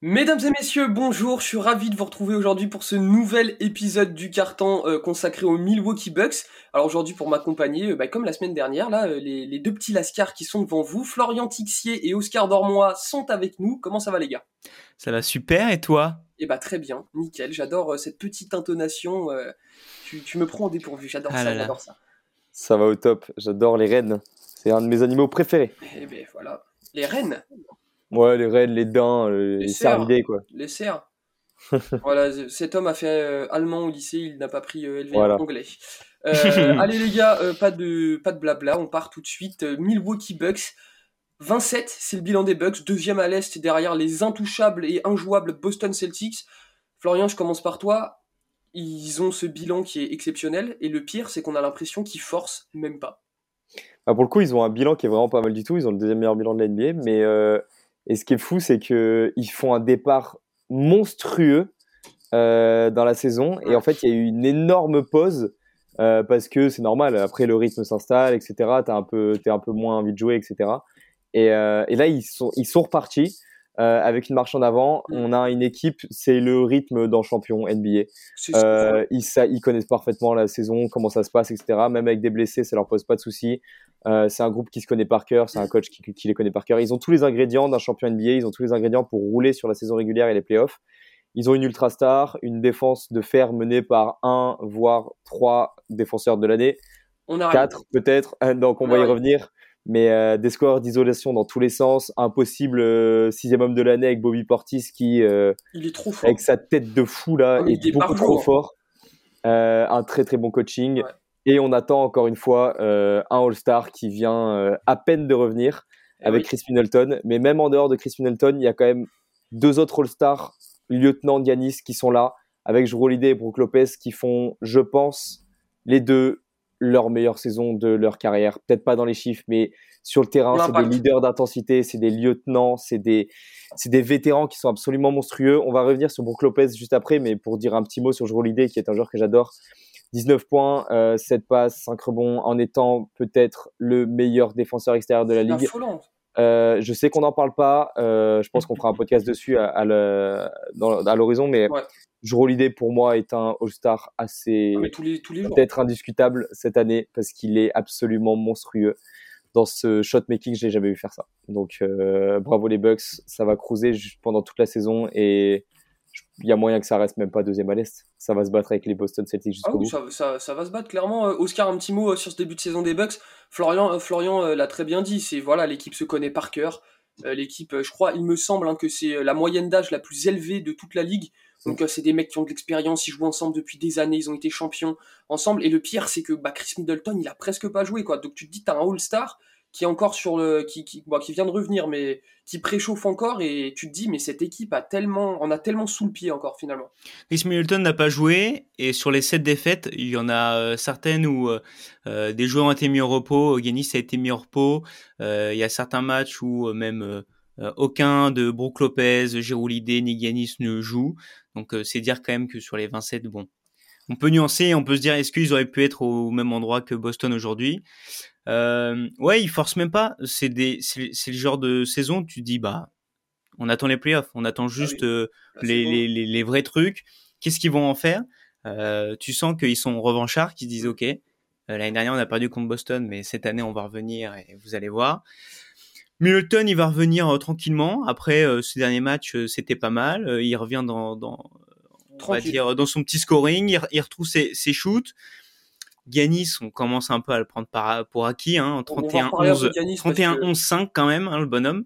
Mesdames et messieurs, bonjour, je suis ravi de vous retrouver aujourd'hui pour ce nouvel épisode du carton euh, consacré aux Milwaukee Bucks. Alors aujourd'hui pour m'accompagner, euh, bah, comme la semaine dernière, là, euh, les, deux petits lascars qui sont devant vous, Florian Tixier et Oscar Dormois sont avec nous. Comment ça va les gars? Ça va super et toi? Eh bah très bien, nickel, j'adore cette petite intonation, tu, me prends au dépourvu, j'adore ah ça, j'adore ça. Ça va au top, j'adore les rennes, c'est un de mes animaux préférés. Eh ben voilà, les rennes Ouais, les rennes, les dents, les, les cervidés, quoi. Les cerfs. voilà, cet homme a fait euh, allemand au lycée, il n'a pas pris euh, anglais. Euh, allez les gars, euh, pas de pas de blabla, on part tout de suite. Milwaukee Bucks, 27, c'est le bilan des Bucks, deuxième à l'est derrière les intouchables et injouables Boston Celtics. Florian, je commence par toi. Ils ont ce bilan qui est exceptionnel et le pire, c'est qu'on a l'impression qu'ils forcent même pas. Bah pour le coup, ils ont un bilan qui est vraiment pas mal du tout. Ils ont le deuxième meilleur bilan de la NBA, mais et ce qui est fou, c'est qu'ils font un départ monstrueux euh, dans la saison. Et en fait, il y a eu une énorme pause euh, parce que c'est normal. Après, le rythme s'installe, etc. T'as un peu, t'es un peu moins envie de jouer, etc. Et, euh, et là, ils sont, ils sont repartis. Euh, avec une marche en avant, mm. on a une équipe, c'est le rythme d'un champion NBA. Euh, ils, ça, ils connaissent parfaitement la saison, comment ça se passe, etc. Même avec des blessés, ça leur pose pas de soucis. Euh, c'est un groupe qui se connaît par cœur, c'est un coach qui, qui, les connaît par cœur. Ils ont tous les ingrédients d'un champion NBA, ils ont tous les ingrédients pour rouler sur la saison régulière et les playoffs. Ils ont une ultra star, une défense de fer menée par un, voire trois défenseurs de l'année. On a Quatre peut-être, donc on va y revenir mais euh, des scores d'isolation dans tous les sens, un possible euh, sixième homme de l'année avec Bobby Portis qui, euh, il est trop fort. avec sa tête de fou là, ah, est, beaucoup trop fort. un très très bon coaching. Et on attend encore une fois un All-Star qui vient à peine de revenir eh avec Chris Middleton. Mais même en dehors de Chris Middleton, il y a quand même deux autres All-Stars, lieutenant Giannis, qui sont là, avec Jrue Holiday et Brook Lopez, qui font, je pense, les deux leur meilleure saison de leur carrière. Peut-être pas dans les chiffres, mais sur le terrain, c'est des leaders d'intensité, c'est des lieutenants, c'est des, c'est des vétérans qui sont absolument monstrueux. On va revenir sur Brook Lopez juste après, mais pour dire un petit mot sur Jrue Holiday, qui est un joueur que j'adore. 19 points, euh, 7 passes, 5 rebonds, en étant peut-être le meilleur défenseur extérieur de la ligue. Euh, je sais qu'on n'en parle pas. Euh, je pense qu'on fera un podcast dessus à, à l'horizon, mais ouais. Jrue pour moi est un All-Star assez ah, peut-être indiscutable cette année parce qu'il est absolument monstrueux dans ce shot making. Je n'ai jamais vu faire ça. Donc euh, bravo les Bucks, ça va cruiser pendant toute la saison et il y a moyen que ça reste même pas deuxième à l'est. Ça va se battre avec les Boston Celtics jusqu'au ah bout. Ça, ça, va se battre clairement. Euh, Oscar, un petit mot euh, sur ce début de saison des Bucks. Florian, Florian l'a très bien dit. C'est voilà, l'équipe se connaît par cœur. l'équipe, je crois, il me semble hein, que c'est la moyenne d'âge la plus élevée de toute la ligue. Donc euh, c'est des mecs qui ont de l'expérience, ils jouent ensemble depuis des années, ils ont été champions ensemble. Et le pire, c'est que bah, Chris Middleton, il a presque pas joué quoi. Donc tu te dis, t'as un All-Star qui est encore sur le, qui, qui, qui vient de revenir, mais qui préchauffe encore. Et tu te dis, mais cette équipe a tellement, on a tellement sous le pied encore finalement. Chris Middleton n'a pas joué et sur les sept défaites, il y en a euh, certaines où euh, des joueurs ont été mis au repos. Yanis a été mis au repos. il y a certains matchs où même euh, aucun de Brook Lopez, Giroulidé ni Giannis ne joue. Donc euh, c'est dire quand même que sur les 27, bon, on peut nuancer, on peut se dire est-ce qu'ils auraient pu être au même endroit que Boston aujourd'hui? Euh, ouais, ils forcent même pas. C'est des, c'est, le genre de saison. Tu dis bah, on attend les playoffs, on attend ah juste euh, les, les, les, vrais trucs. Qu'est-ce qu'ils vont en faire? Euh, Tu sens qu'ils sont revanchards, qu'ils disent ok. L'année dernière, on a perdu contre Boston, mais cette année, on va revenir et vous allez voir. Middleton, il va revenir tranquillement. Après, ces derniers matchs, euh, c'était pas mal. il revient dans, dans on va dire, dans son petit scoring. Il, retrouve ses, ses shoots. Giannis, on commence un peu à le prendre par, pour acquis, hein, 31-11-5 quand même, hein, le bonhomme.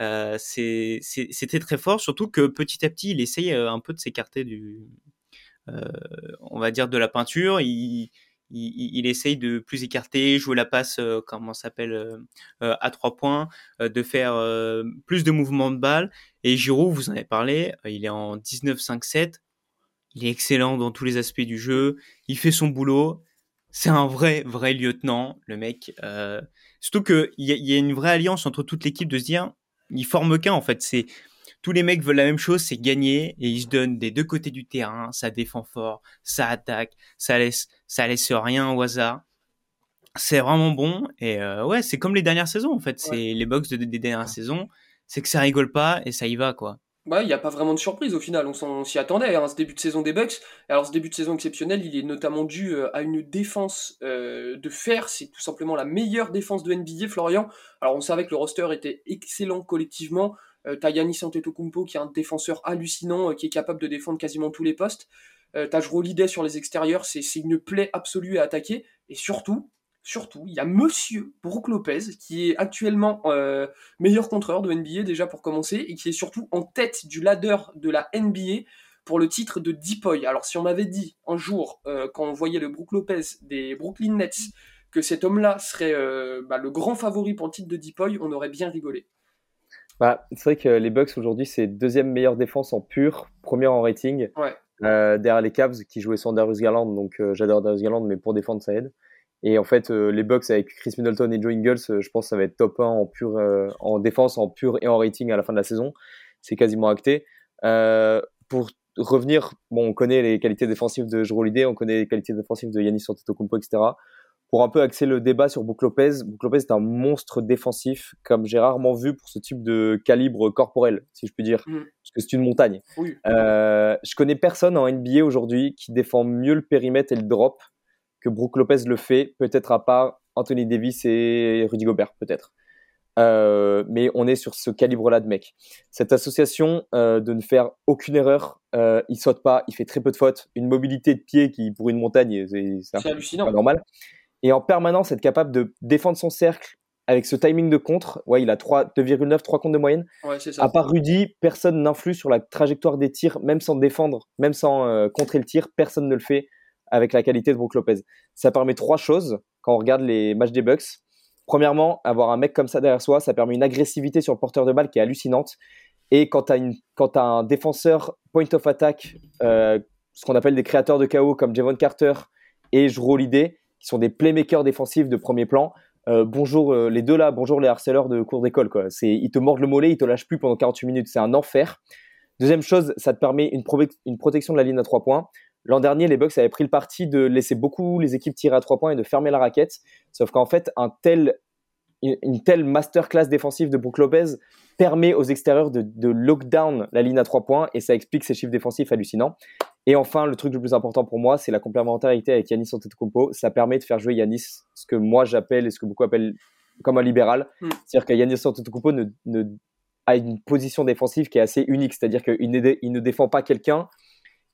Euh, C'était très fort, surtout que petit à petit, il essaye un peu de s'écarter du, euh, on va dire, de la peinture. Il, il, il, essaye de plus écarter, jouer la passe, euh, comment s'appelle, euh, euh, à trois points, de faire plus de mouvements de balle. Et Giroud, vous en avez parlé, il est en 19-5-7. Il est excellent dans tous les aspects du jeu. Il fait son boulot. C'est un vrai, vrai lieutenant, le mec. surtout qu'il y, y a une vraie alliance entre toute l'équipe de se dire, il forme qu'un en fait. C'est tous les mecs veulent la même chose, c'est gagner et ils se donnent des deux côtés du terrain. Ça défend fort, ça attaque, ça laisse, ça laisse rien au hasard. C'est vraiment bon et euh, ouais, c'est comme les dernières saisons en fait. C'est les box des dernières saisons, c'est que ça rigole pas et ça y va quoi. Il n'y a pas vraiment de surprise au final, on, s'y attendait, hein, ce début de saison des Bucks. Alors ce début de saison exceptionnel, il est notamment dû euh, à une défense euh, de fer, c'est tout simplement la meilleure défense de NBA, Florian. Alors on savait que le roster était excellent collectivement, euh, t'as Antetokounmpo qui est un défenseur hallucinant, qui est capable de défendre quasiment tous les postes. t'as Jrue sur les extérieurs, c'est une plaie absolue à attaquer, et surtout, surtout, il y a Monsieur Brook Lopez, qui est actuellement euh, meilleur contreur de NBA déjà pour commencer, et qui est surtout en tête du ladder de la NBA pour le titre de Deepoy. Alors si on m'avait dit un jour, euh, quand on voyait le Brook Lopez des Brooklyn Nets, que cet homme-là serait euh, bah, le grand favori pour le titre de Deepoy, on aurait bien rigolé. Bah, c'est vrai que les Bucks aujourd'hui, c'est deuxième meilleure défense en pur, première en rating. derrière les Cavs qui jouaient sans Darius Garland, donc j'adore Darius Garland, mais pour défendre ça aide. Et en fait, euh, les Bucks avec Chris Middleton et Joe Ingles, euh, je pense que ça va être top 1 en, pur, euh, en défense, en pur et en rating à la fin de la saison. C'est quasiment acté. pour revenir, bon, on connaît les qualités défensives de Jrue Holiday, on connaît les qualités défensives de Yannis Antetokounmpo, etc. Pour un peu axer le débat sur Brook Lopez, Brook Lopez est un monstre défensif comme j'ai rarement vu pour ce type de calibre corporel, si je puis dire, mm. parce que c'est une montagne. Oui. Euh, je connais personne en NBA aujourd'hui qui défend mieux le périmètre et le drop que Brook Lopez le fait, peut-être à part Anthony Davis et Rudy Gobert, peut-être. Euh, mais on est sur ce calibre-là de mec. Cette association euh, de ne faire aucune erreur, euh, il saute pas, il fait très peu de fautes, une mobilité de pied qui pour une montagne c'est hallucinant, normal. Et en permanence être capable de défendre son cercle avec ce timing de contre, ouais, il a 2,9 3 comptes de moyenne. Ouais, à part Rudy, personne n'influe sur la trajectoire des tirs, même sans défendre, même sans euh, contrer le tir, personne ne le fait avec la qualité de Brook Lopez. Ça permet trois choses quand on regarde les matchs des Bucks. Premièrement, avoir un mec comme ça derrière soi, ça permet une agressivité sur le porteur de balle qui est hallucinante. Et quand tu as, un défenseur point of attack, euh, ce qu'on appelle des créateurs de chaos comme Javon Carter et Jrue Holiday, qui sont des playmakers défensifs de premier plan, euh, bonjour euh, les deux là, bonjour les harceleurs de cours d'école. Ils te mordent le mollet, ils te lâchent plus pendant 48 minutes. C'est un enfer. Deuxième chose, ça te permet une protection de la ligne à trois points. L'an dernier, les Bucks avaient pris le parti de laisser beaucoup les équipes tirer à trois points et de fermer la raquette. Sauf qu'en fait, un tel, une telle masterclass défensive de Brook Lopez permet aux extérieurs de, de lockdown la ligne à trois points et ça explique ces chiffres défensifs hallucinants. Et enfin, le truc le plus important pour moi, c'est la complémentarité avec Yanis Antetokounmpo. Ça permet de faire jouer Yanis, ce que moi j'appelle et ce que beaucoup appellent comme un libéral. Hmm. C'est-à-dire que Yanis Antetokounmpo ne, ne, a une position défensive qui est assez unique. C'est-à-dire qu'il ne, il ne défend pas quelqu'un,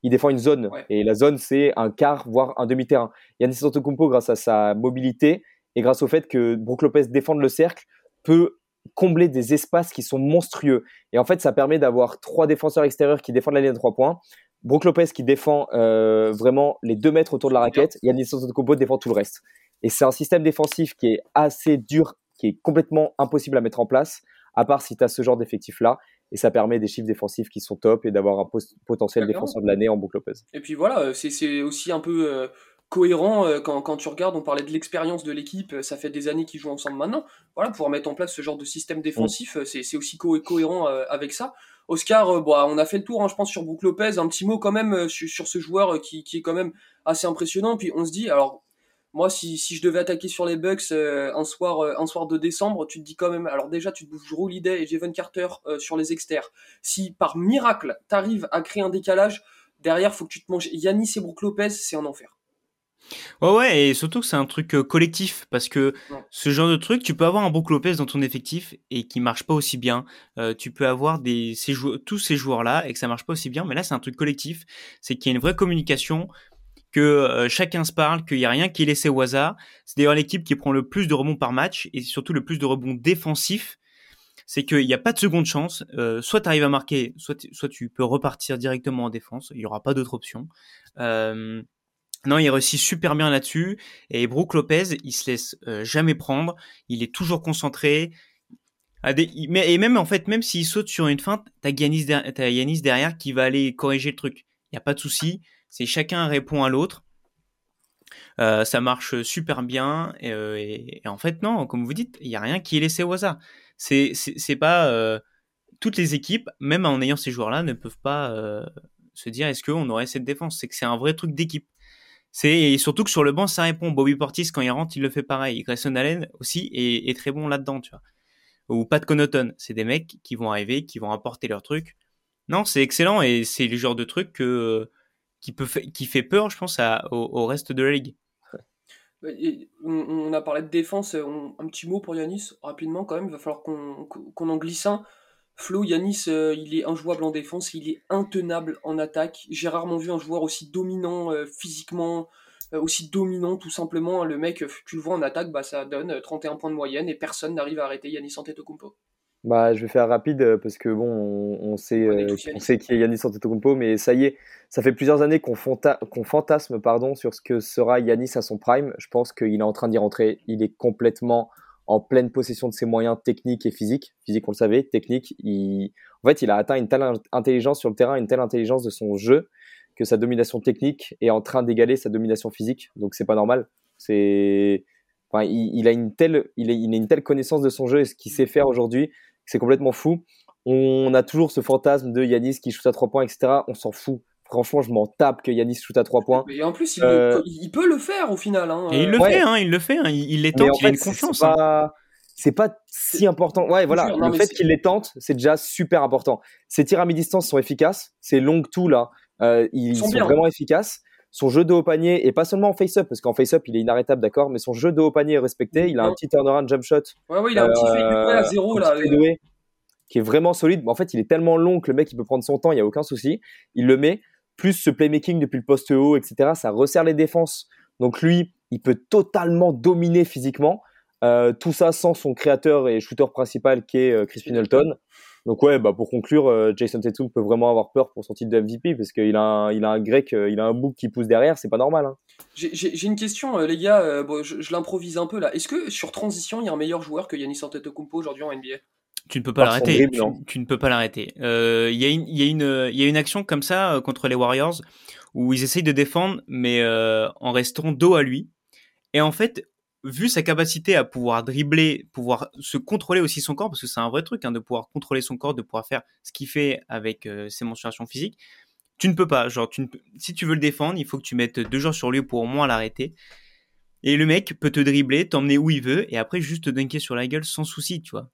il défend une zone. Et la zone, c'est un quart, voire un demi-terrain. Yannis Antetokounmpo, grâce à sa mobilité et grâce au fait que Brook Lopez défende le cercle, peut combler des espaces qui sont monstrueux. Et en fait, ça permet d'avoir trois défenseurs extérieurs qui défendent la ligne de trois points. Brook Lopez qui défend euh, vraiment les deux mètres autour de la raquette. Yannis Antetokounmpo défend tout le reste. Et c'est un système défensif qui est assez dur, qui est complètement impossible à mettre en place, à part si tu as ce genre d'effectif-là et ça permet des chiffres défensifs qui sont top et d'avoir un potentiel défenseur de l'année en Brook Lopez. Et puis voilà, euh, c'est aussi un peu euh, cohérent euh, quand, quand, tu regardes, on parlait de l'expérience de l'équipe, ça fait des années qu'ils jouent ensemble maintenant. Voilà, pour mettre en place ce genre de système défensif, mm. c'est aussi cohérent avec ça. Oscar, bah, on a fait le tour, hein, je pense, sur Brook Lopez. Un petit mot quand même sur, sur ce joueur qui, qui, est quand même assez impressionnant. Puis on se dit, alors moi, si, si, je devais attaquer sur les Bucks euh, un, soir, euh, un soir de décembre, tu te dis quand même, alors déjà, tu te bouges Drew et Javon Carter euh, sur les externes. Si par miracle, tu arrives à créer un décalage, derrière, faut que tu te manges Yanis et Brook Lopez, c'est un enfer. Ouais, ouais, et surtout que c'est un truc collectif, parce que ce genre de truc, tu peux avoir un Brook Lopez dans ton effectif et qui marche pas aussi bien. tu peux avoir des, ces tous ces joueurs-là et que ça marche pas aussi bien, mais là, c'est un truc collectif, c'est qu'il y a une vraie communication que euh, chacun se parle, qu'il n'y a rien qui est laissé au hasard. C'est d'ailleurs l'équipe qui prend le plus de rebonds par match et surtout le plus de rebonds défensifs. C'est qu'il n'y a pas de seconde chance. Euh, soit tu arrives à marquer, soit, tu peux repartir directement en défense. Il n'y aura pas d'autre option. Euh, non, il réussit super bien là-dessus. Et Brook Lopez, il se laisse jamais prendre. Il est toujours concentré. Et même en fait, même s'il saute sur une feinte, t'as Yanis, as Yanis derrière qui va aller corriger le truc. Il n'y a pas de souci c'est chacun répond à l'autre. Euh, ça marche super bien euh, et, en fait non, comme vous dites, il y a rien qui est laissé au hasard. C'est pas euh, toutes les équipes, même en ayant ces joueurs-là, ne peuvent pas se dire est-ce qu'on aurait cette défense? C'est que c'est un vrai truc d'équipe. C'est surtout que sur le banc ça répond. Bobby Portis quand il rentre, il le fait pareil. Grayson Allen aussi est, est très bon là-dedans, tu vois. Ou Pat Connaughton, c'est des mecs qui vont arriver, qui vont apporter leur truc Non, c'est excellent et c'est le genre de truc que, qui, fait peur, je pense, au, reste de la ligue. on, a parlé de défense, un petit mot pour Yanis, rapidement quand même, il va falloir qu'on en glisse un. Flo, Yanis, euh, il est injouable en défense, il est intenable en attaque. J'ai rarement vu un joueur aussi dominant euh, physiquement, euh, aussi dominant tout simplement. Le mec, tu le vois en attaque, bah, ça donne 31 points de moyenne et personne n'arrive à arrêter Yanis Antetokounmpo. Bah, je vais faire rapide parce que bon, on, sait, on sait qui est Yanis Antetokounmpo, mais ça y est, ça fait plusieurs années qu'on fantasme pardon, sur ce que sera Yanis à son prime. Je pense qu'il est en train d'y rentrer. Il est complètement en pleine possession de ses moyens techniques et physiques. Physique, on le savait, technique. Il... En fait, il a atteint une telle intelligence sur le terrain, une telle intelligence de son jeu que sa domination technique est en train d'égaler sa domination physique. Donc, c'est pas normal. C'est, enfin, il, a une telle, il, a, il a une telle connaissance de son jeu et ce qu'il sait faire aujourd'hui, c'est complètement fou. On a toujours ce fantasme de Yanis qui shoot à trois points, etc. On s'en fout. Franchement, je m'en tape que Yanis shoot à 3 points. Et en plus, il, euh, peut le faire au final. Hein. Et il le fait, hein, il le fait. Hein. Il, les tente, il a une confiance. C'est pas, si important. Ouais, voilà. le fait qu'il les tente, c'est déjà super important. Ses tirs à mi-distance sont efficaces. Ses long tout là, euh, ils sont, vraiment efficaces. Son jeu de haut panier, et pas seulement en face-up, parce qu'en face-up, il est inarrêtable, d'accord, mais son jeu de haut panier est respecté. Il a un petit turnaround jump shot. Ouais, ouais, il a un petit fade à zéro, là. qui est vraiment solide. En fait, il est tellement long que le mec, il peut prendre son temps, il n'y a aucun souci. Il le met plus ce playmaking depuis le poste haut, etc., ça resserre les défenses. Donc lui, il peut totalement dominer physiquement. Euh, tout ça sans son créateur et shooter principal qui est euh, Chris Middleton. Donc ouais, bah pour conclure, euh, Jason Tatum peut vraiment avoir peur pour son titre de MVP parce qu'il a un, il a un grec, il a un bouc qui pousse derrière, c'est pas normal. Hein. J'ai une question, les gars. Bon, je, je l'improvise un peu là. Est-ce que sur transition, il y a un meilleur joueur que Yannis Antetokounmpo aujourd'hui en NBA tu ne peux pas l'arrêter. Tu, ne peux pas l'arrêter. Euh, il y, y, y, a une action comme ça euh, contre les Warriors où ils essayent de défendre, mais euh, en restant dos à lui. Et en fait, vu sa capacité à pouvoir dribbler, pouvoir se contrôler aussi son corps, parce que c'est un vrai truc hein, de pouvoir contrôler son corps, de pouvoir faire ce qu'il fait avec ses mensurations physiques, tu ne peux pas. Genre, tu si tu veux le défendre, il faut que tu mettes deux jours sur lui pour au moins l'arrêter. Et le mec peut te dribbler, t'emmener où il veut, et après juste te dunker sur la gueule sans souci, tu vois.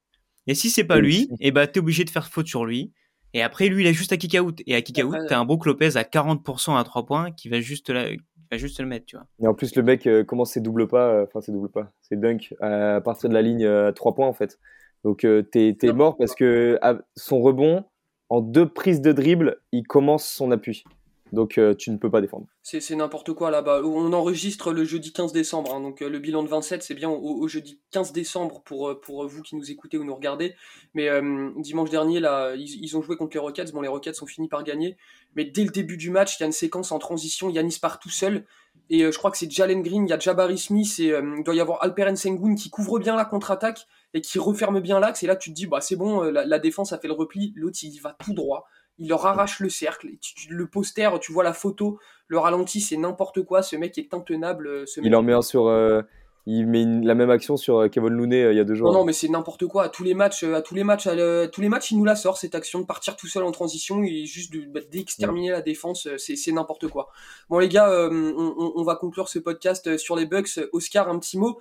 Et si c'est pas lui, et eh bah t'es obligé de faire faute sur lui. Et après, lui, il a juste à kick out. Et à kick out, t'as un Brook Lopez à 40% à 3 points qui va juste, la... va juste le mettre, tu vois. Et en plus, le mec euh, commence ses double pas, euh, enfin, ses double pas, ses dunk à partir de la ligne à 3 points, en fait. Donc, euh, t'es mort parce que son rebond, en deux prises de dribble, il commence son appui. Donc euh, tu ne peux pas défendre. C'est n'importe quoi là-bas. On enregistre le jeudi 15 décembre, hein. donc euh, le bilan de 27 c'est bien au, jeudi 15 décembre pour, euh, vous qui nous écoutez ou nous regardez. Mais dimanche dernier là, ils, ont joué contre les Rockets. Bon les Rockets ont fini par gagner, mais dès le début du match, il y a une séquence en transition. Yanis part tout seul et je crois que c'est Jalen Green, il y a Jabari Smith et il doit y avoir Alperen Sengun qui couvre bien la contre-attaque et qui referme bien l'axe. Et là tu te dis bah c'est bon, la défense a fait le repli, l'autre il va tout droit il leur arrache le cercle. le poster, tu vois la photo, le ralenti, c'est n'importe quoi. Ce mec est intenable. Euh, il en met un sur. Euh, il met la même action sur euh, Kevin Looney il y a deux jours. Non, non, mais c'est n'importe quoi. À tous les matchs, à tous les matchs, à tous les matchs, il nous la sort cette action de partir tout seul en transition et juste bah, d'exterminer la défense. C'est n'importe quoi. Bon les gars, on, on, va conclure ce podcast sur les Bucks. Oscar, un petit mot.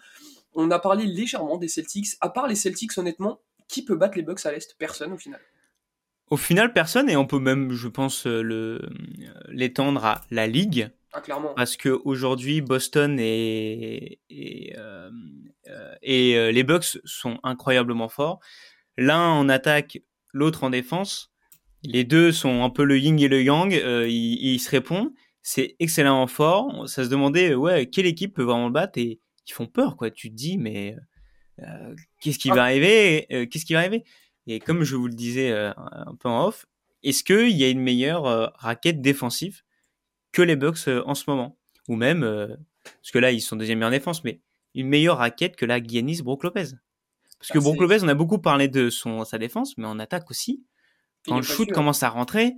On a parlé légèrement des Celtics. À part les Celtics, honnêtement, qui peut battre les Bucks à l'est? Personne au final. Au final, personne, et on peut même, je pense, euh, le l'étendre à la ligue. Ah, clairement. Parce que aujourd'hui, Boston et et, euh, euh, et les Bucks sont incroyablement forts. L'un en attaque, l'autre en défense. Les deux sont un peu le yin et le yang. ils, se répondent. C'est excellemment fort. Ça se demandait, ouais, quelle équipe peut vraiment le battre et ils font peur, quoi. Tu te dis, mais qu'est-ce qui ah. va arriver Qu'est-ce qui va arriver? Et comme je vous le disais euh, un peu en off, est-ce qu'il y a une meilleure euh, raquette défensive que les Bucks euh, en ce moment? Ou même, parce que là, ils sont deuxième meilleure défense, mais une meilleure raquette que la Giannis Brook Lopez Parce que bah, Brook Lopez, on a beaucoup parlé de son, sa défense, mais en attaque aussi. Quand le shoot commence à rentrer,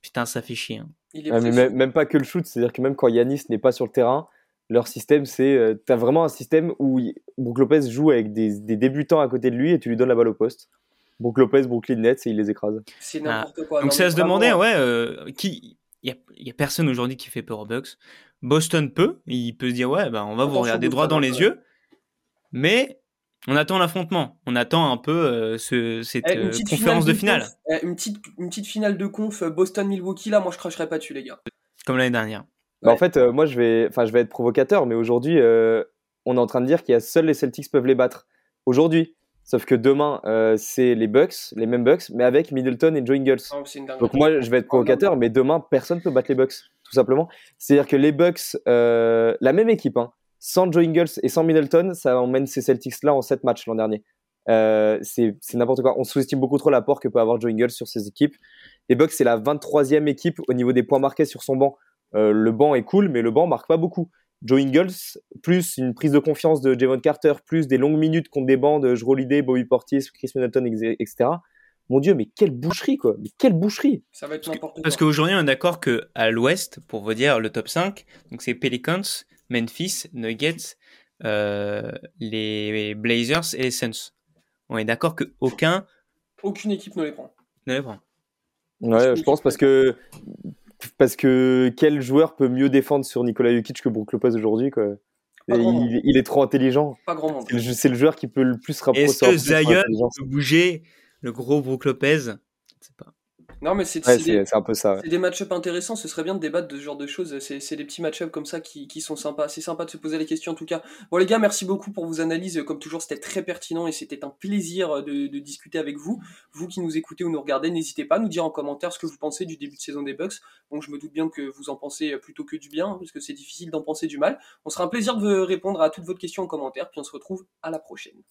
putain, ça fait chier. Hein. mais même, pas que le shoot, c'est-à-dire que même quand Yanis n'est pas sur le terrain, leur système, c'est. tu as vraiment un système où Brook Lopez joue avec des, des, débutants à côté de lui et tu lui donnes la balle au poste. Brook Lopez, Brooklyn Nets et il les écrase. C'est n'importe quoi. Donc c'est à se demander, ouais, euh, qui. Il y a, personne aujourd'hui qui fait peur aux Bucks. Boston peut, il peut se dire, ouais, bah, on va vous regarder droit dans les yeux. Mais On attend l'affrontement. On attend un peu ce, cette eh, conférence de finale. Eh, une, petite, une petite finale de conf Boston-Milwaukee, là, moi je cracherai pas dessus, les gars. Comme l'année dernière. Bah, en fait, moi je vais, enfin, je vais être provocateur, mais aujourd'hui, on est en train de dire qu'il y a seuls les Celtics peuvent les battre. Aujourd'hui. Sauf que demain, c'est les Bucks, les mêmes Bucks, mais avec Middleton et Joe Ingles. Oh, Donc moi, je vais être oh, provocateur, mais demain, personne ne peut battre les Bucks, tout simplement. C'est-à-dire que les Bucks, la même équipe, hein, sans Joe Ingles et sans Middleton, ça emmène ces Celtics-là en 7 matchs l'an dernier. Euh, c'est n'importe quoi. On sous-estime beaucoup trop l'apport que peut avoir Joe Ingles sur ces équipes. Les Bucks, c'est la 23e équipe au niveau des points marqués sur son banc. Euh, le banc est cool, mais le banc marque pas beaucoup. Joe Ingles, plus une prise de confiance de Javon Carter, plus des longues minutes contre des bancs de Jrolidé, Bobby Portis, Chris Middleton, etc. Mon Dieu, mais quelle boucherie, quoi. Mais quelle boucherie. Ça va être n'importe quoi. Parce qu'aujourd'hui, on est d'accord qu'à l'ouest, pour vous dire le top 5, donc c'est Pelicans, Memphis, Nuggets, euh, les Blazers et les Suns. On est d'accord que aucun. Aucune équipe ne les prend. Ne les prend. Ouais, je pense parce que parce que quel joueur peut mieux défendre sur Nikola Jokic que Brook Lopez aujourd'hui quoi? Il, est trop intelligent. Pas grand monde. C'est le, joueur qui peut le plus rapprocher. Est-ce que Zion peut bouger le gros Brook Lopez? Non, mais c'est un peu ça. C'est des match-up intéressants. Ce serait bien de débattre de ce genre de choses. C'est des petits match-up comme ça qui, qui, sont sympas. C'est sympa de se poser les questions en tout cas. Bon, les gars, merci beaucoup pour vos analyses. Comme toujours, c'était très pertinent et c'était un plaisir de, de, discuter avec vous. Vous qui nous écoutez ou nous regardez, n'hésitez pas à nous dire en commentaire ce que vous pensez du début de saison des Bucks. Bon, je me doute bien que vous en pensez plutôt que du bien, parce que c'est difficile d'en penser du mal. On sera un plaisir de répondre à toutes vos questions en commentaire. Puis on se retrouve à la prochaine.